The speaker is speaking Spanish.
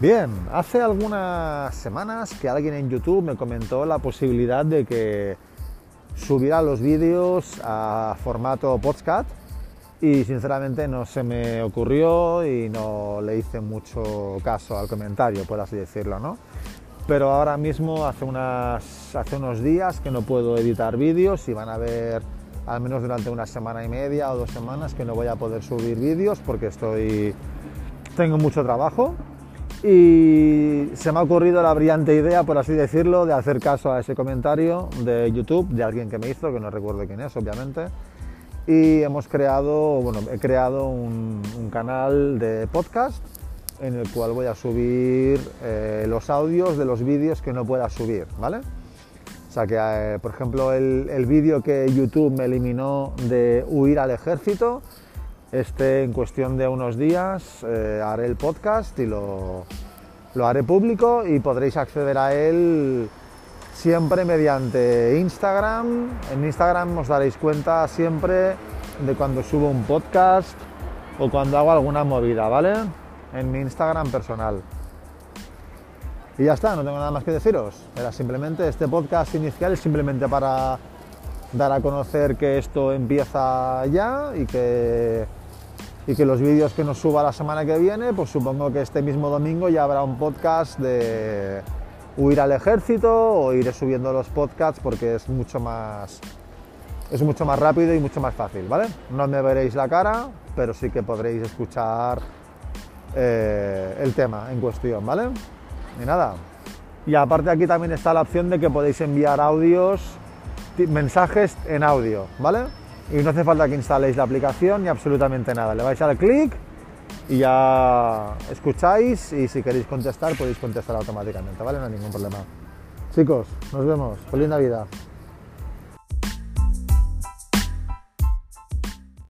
Bien, hace algunas semanas que alguien en YouTube me comentó la posibilidad de que subiera los vídeos a formato podcast y sinceramente no se me ocurrió y no le hice mucho caso al comentario, por así decirlo, ¿no? Pero ahora mismo hace, hace unos días que no puedo editar vídeos y van a ver al menos durante una semana y media o dos semanas que no voy a poder subir vídeos porque estoy tengo mucho trabajo y se me ha ocurrido la brillante idea, por así decirlo, de hacer caso a ese comentario de YouTube de alguien que me hizo, que no recuerdo quién es, obviamente. Y hemos creado, bueno, he creado un, canal de podcast en el cual voy a subir eh, los audios de los vídeos que no pueda subir, ¿vale? O sea que, eh, por ejemplo, el, el vídeo que YouTube me eliminó de huir al ejército, este, en cuestión de unos días, eh, haré el podcast y lo, lo haré público y podréis acceder a él siempre mediante Instagram. En Instagram os daréis cuenta siempre de cuando subo un podcast o cuando hago alguna movida, ¿vale? En mi Instagram personal. Y ya está, no tengo nada más que deciros. Era simplemente este podcast inicial es simplemente para dar a conocer que esto empieza ya y que y que los vídeos que nos suba la semana que viene, pues supongo que este mismo domingo ya habrá un podcast de huir al ejército o iré subiendo los podcasts porque es mucho más es mucho más rápido y mucho más fácil, ¿vale? No me veréis la cara, pero sí que podréis escuchar eh, el tema en cuestión, ¿vale? Y nada. Y aparte aquí también está la opción de que podéis enviar audios, mensajes en audio, ¿vale? y no hace falta que instaléis la aplicación ni absolutamente nada. Le vais a dar clic y ya escucháis y si queréis contestar podéis contestar automáticamente, ¿vale? No hay ningún problema. Chicos, nos vemos. Feliz Navidad.